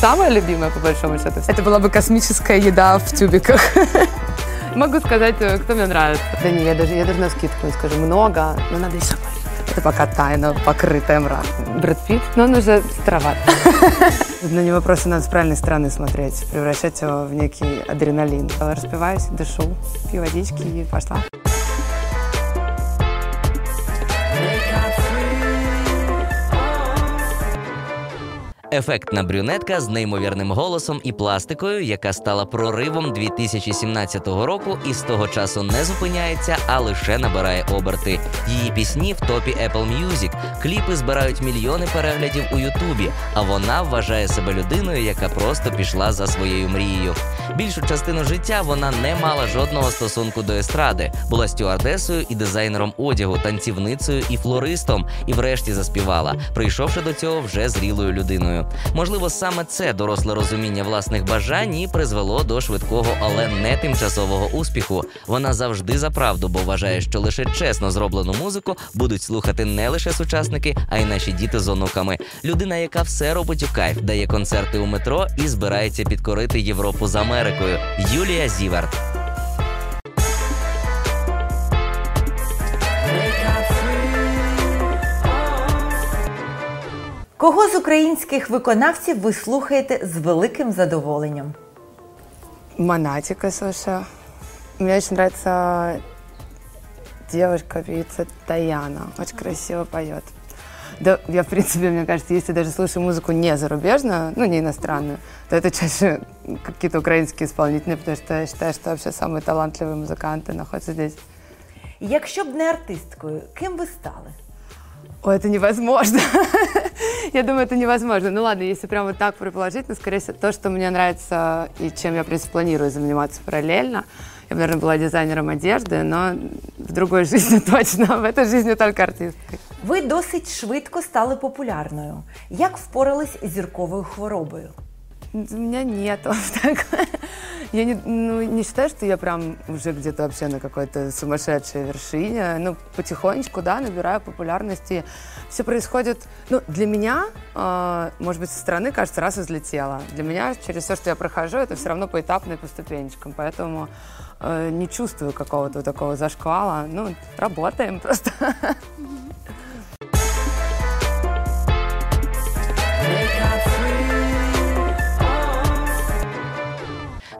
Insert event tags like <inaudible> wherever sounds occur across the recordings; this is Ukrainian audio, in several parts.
Самая любимая, по большому счету, это была бы космическая еда в тюбиках. Могу сказать, э, кто мне нравится. Да не, я даже, я даже на скидку не скажу. Много, но надо еще больше. Это пока тайна, покрытая мраком. Брэд Питт, но он уже староват. <laughs> На него просто надо с правильной стороны смотреть, превращать его в некий адреналин. Распиваюсь, дышу, пью водички и пошла. Ефектна брюнетка з неймовірним голосом і пластикою, яка стала проривом 2017 року і з того часу не зупиняється, а лише набирає оберти. Її пісні в топі Apple Music, кліпи збирають мільйони переглядів у Ютубі. А вона вважає себе людиною, яка просто пішла за своєю мрією. Більшу частину життя вона не мала жодного стосунку до естради, була стюардесою і дизайнером одягу, танцівницею і флористом, і врешті заспівала, прийшовши до цього вже зрілою людиною. Можливо, саме це доросле розуміння власних бажань і призвело до швидкого, але не тимчасового успіху. Вона завжди за правду, бо вважає, що лише чесно зроблену музику будуть слухати не лише сучасники, а й наші діти з онуками. Людина, яка все робить у кайф, дає концерти у метро і збирається підкорити Європу з Америкою. Юлія Зіверт. Кого з українських виконавців ви слухаєте з великим задоволенням? Монатика, слушаю. Мне очень нравится девушка, певица Таяна. Очень красиво поет. Да, я, в принципе, мне кажется, если даже слушаю музыку не зарубежную, ну, не иностранную, то это чаще какие-то украинские исполнители, потому что я считаю, что вообще самые талантливые музыканты находятся здесь. Якщо б не артисткою, ким ви стали? Ой, это невозможно. <laughs> я думаю, это невозможно. Ну ладно, если прямо так предположить, ну, скорее всего, то, что мне нравится и чем я, в принципе, планирую заниматься параллельно. Я, бы, наверное, была дизайнером одежды, но в другой <laughs> жизни точно, в этой жизни только артисткой. Ви досить швидко стали популярною. Як впорались з зірковою хворобою? У меня нет так. <laughs> Я не, ну, не считаю, что я прям уже где-то вообще на какой-то сумасшедшей вершине. Ну, потихонечку, да, набираю популярности. Все происходит, ну, для меня, э, может быть, со стороны кажется, раз взлетела. Для меня через все, что я прохожу, это все равно поэтапно и по ступенечкам. Поэтому э, не чувствую какого-то такого зашквала. Ну, работаем просто.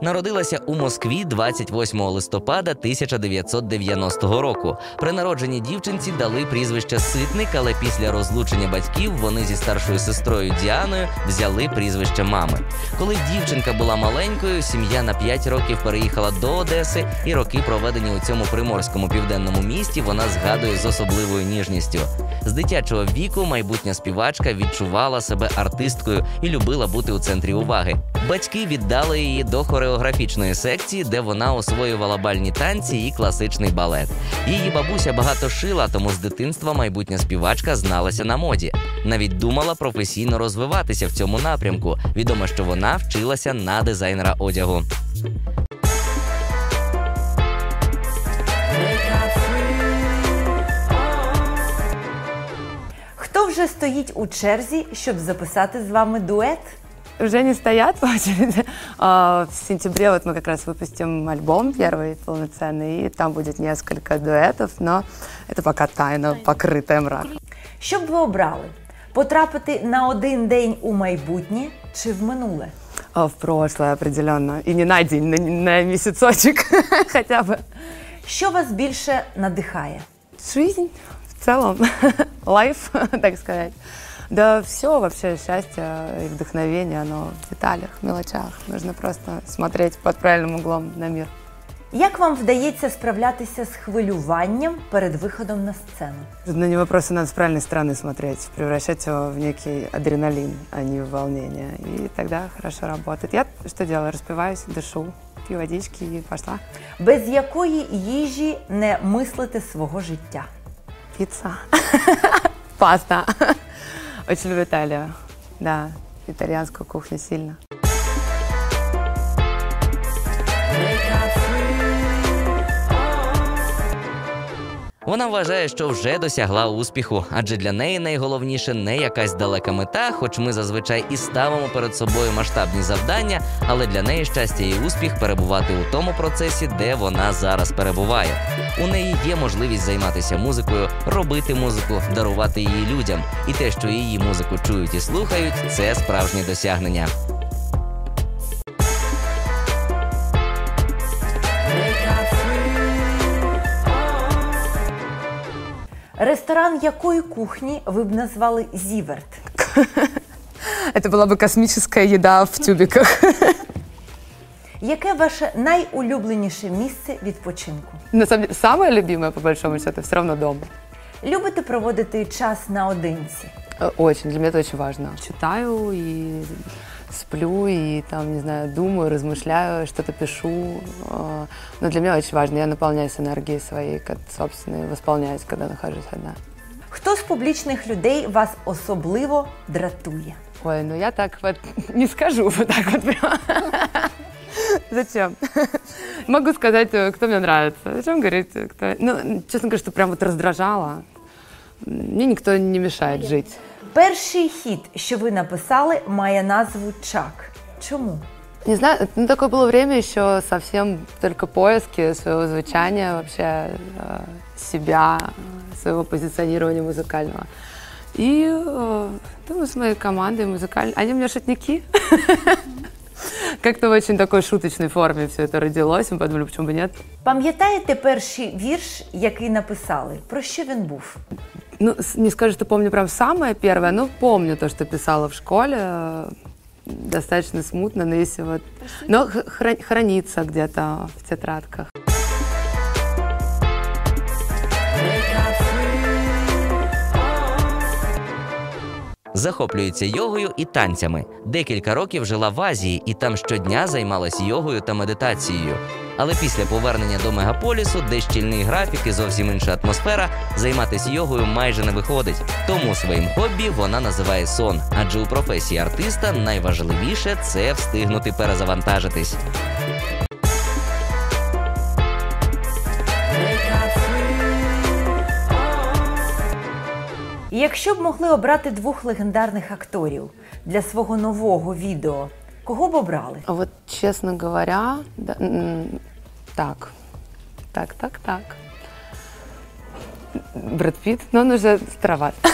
Народилася у Москві 28 листопада 1990 року. При народженні дівчинці дали прізвище Ситник, але після розлучення батьків вони зі старшою сестрою Діаною взяли прізвище мами. Коли дівчинка була маленькою, сім'я на 5 років переїхала до Одеси, і роки, проведені у цьому приморському південному місті, вона згадує з особливою ніжністю. З дитячого віку майбутня співачка відчувала себе артисткою і любила бути у центрі уваги. Батьки віддали її до хореографічної секції, де вона освоювала бальні танці і класичний балет. Її бабуся багато шила, тому з дитинства майбутня співачка зналася на моді. Навіть думала професійно розвиватися в цьому напрямку. Відомо, що вона вчилася на дизайнера одягу. Хто вже стоїть у черзі, щоб записати з вами дует? Уже не стоят <laughs> по очереди. А, В сентябре вот мы как раз выпустим альбом первый полноценный, и там будет несколько дуэтов, но это пока тайна, покрытая мраком. Що б ви обрали? Потрапити на один день у майбутнє чи в минуле? А, В прошлое определенно. И не на день, на, на месяцочек <laughs> хотя бы. Що вас більше надихає? Жизнь в целом, <laughs> лайф, так сказать. Да все вообще счастье и вдохновение, оно в деталях, в мелочах. Нужно просто смотреть под правильным углом на мир. Як вам вдається справлятися з хвилюванням перед виходом на сцену? На него просто надо с правильной стороны смотреть, превращать его в некий адреналин, а не в волнение. И тогда хорошо работает. Я что делаю? Распиваюсь, дышу, пью водички и пошла. Без якої їжі не мислите свого життя? Пицца. <laughs> Паста. Очень люблю Италию. Да, итальянскую кухню сильно. Вона вважає, що вже досягла успіху, адже для неї найголовніше не якась далека мета, хоч ми зазвичай і ставимо перед собою масштабні завдання, але для неї щастя і успіх перебувати у тому процесі, де вона зараз перебуває. У неї є можливість займатися музикою, робити музику, дарувати її людям. І те, що її музику чують і слухають, це справжнє досягнення. Ресторан якої кухні ви б назвали Зіверт? <laughs> Это была бы космическая еда в тюбиках. <laughs> Яке ваше найулюбленіше місце відпочинку? На самом деле, самое любимое, по большому счету, все равно дома. Любите проводити час наодинці? Э, Очень, для меня это очень важно. Читаю и Сплю, и там, не знаю, думаю, размышляю, что-то пишу. Э, Но для меня очень важно, я наполняюсь энергией своей, как, собственной, восполняюсь, когда нахожусь одна. Хто з публічних людей вас особливо дратує? Ой, ну я так вот <laughs> не скажу вот так вот прям. <laughs> Зачем? <laughs> Могу сказать, э, кто мне нравится. Зачем говорить, э, кто... Ну, честно говоря, что прям вот раздражало. Мне никто не мешает жить. Перший хіт, що ви написали, має назву Чак. Чому? Не знаю, ну такое было время еще совсем только поиски своего звучания, вообще э, себя, э, своего позиционирования музыкального. И э, думаю, с моей командой музыкальной, они у меня шутники. <laughs> Как-то в очень такой шуточной форме все это родилось. Мы подумали, почему бы нет. Пам'ятаєте перший вірш, який написали? Про що він був? Ну, не скажу, что помню прям самое первое, но помню то, что писала в школе. э, Достаточно смутно, но если вот... Но хранится где-то в тетрадках. Захоплюється йогою і танцями. Декілька років жила в Азії і там щодня займалась йогою та медитацією. Але після повернення до мегаполісу, де щільний графік і зовсім інша атмосфера, займатися йогою майже не виходить. Тому своїм хобі вона називає сон, адже у професії артиста найважливіше це встигнути перезавантажитись. Якщо б могли обрати двох легендарних акторів для свого нового відео, кого б обрали? А Вот, честно говоря, да, так, так, так, так. Брэд Питт, но он уже староват. <laughs>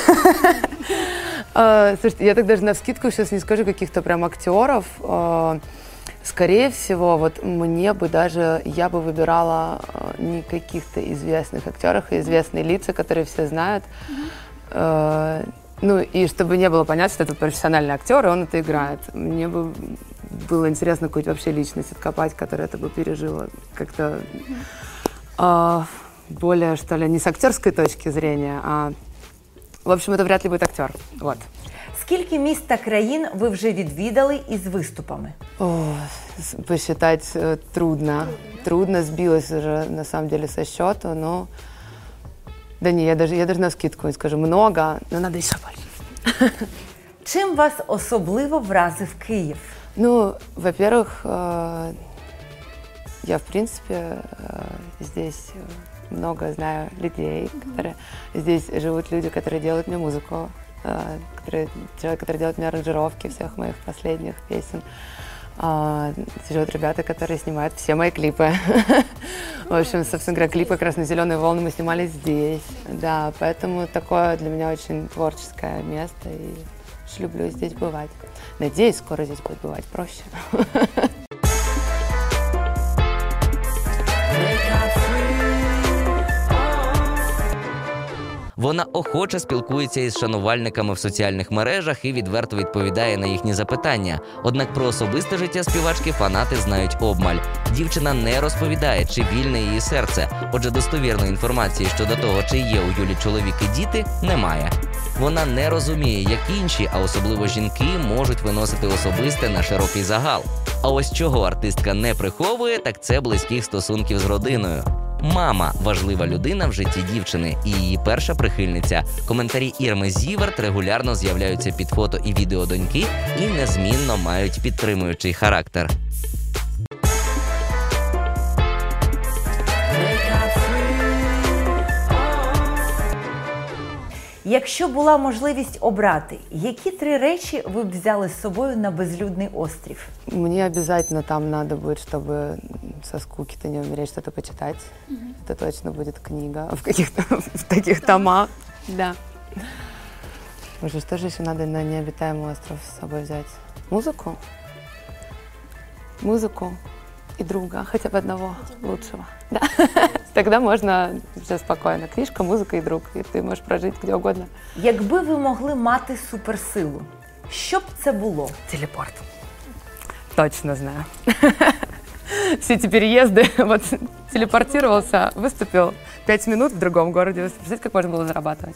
Э, Слушайте, я так даже на скидку сейчас не скажу каких-то прям актеров. Э, Скорее всего, вот мне бы даже, я бы выбирала э, не каких-то известных актеров, а известные лица, которые все знают. Ну, и чтобы не было понятно, что это профессиональный актер, и он это играет. Мне бы было интересно какую-то вообще личность откопать, которая это бы пережила как-то а, более, что ли, не с актерской точки зрения, а в общем, это вряд ли будет актер. Вот. Скільки міст та країн ви вже відвідали із виступами? О, с- посчитать э, трудно. Трудно, сбилась уже, на самом деле, со счету, но... Да не, я даже, я даже на скидку не скажу. Много, но надо еще больше. <laughs> Чим вас особливо вразив Київ? Ну, во-первых, я, в принципе, здесь много знаю людей, которые... Здесь живут люди, которые делают мне музыку, э, которые, человек, который делает мне аранжировки всех моих последних песен. А, живут ребята, которые снимают все мои клипы. <laughs> В общем, собственно говоря, клипы «Красно-зеленые волны» мы снимали здесь. Да, поэтому такое для меня очень творческое место, и люблю здесь бывать. Надеюсь, скоро здесь будет бывать проще. Вона охоче спілкується із шанувальниками в соціальних мережах і відверто відповідає на їхні запитання. Однак про особисте життя співачки фанати знають обмаль. Дівчина не розповідає, чи вільне її серце. Отже, достовірної інформації щодо того, чи є у Юлі чоловік і діти, немає. Вона не розуміє, як інші, а особливо жінки, можуть виносити особисте на широкий загал. А ось чого артистка не приховує, так це близьких стосунків з родиною. Мама важлива людина в житті дівчини і її перша прихильниця. Коментарі Ірми Зіверт регулярно з'являються під фото і відео доньки і незмінно мають підтримуючий характер. Якщо була можливість обрати, які три речі ви б взяли з собою на безлюдний острів? Мне обязательно там надо будет, чтобы со скуки-то не умереть, что-то почитать. Это точно будет книга в каких-то в таких томах. Да. Боже, что же еще надо на необитаемый остров с собой взять? Музыку? Музыку и друга, хотя бы одного лучшего. Да. Тогда можно все спокойно. Книжка, музыка и друг. И ты можешь прожить где угодно. Якби ви могли мати суперсилу, що б це було? Телепорт. Точно знаю. Все эти переезды, вот телепортировался, выступил пять минут в другом городе. Представляете, как можно было зарабатывать?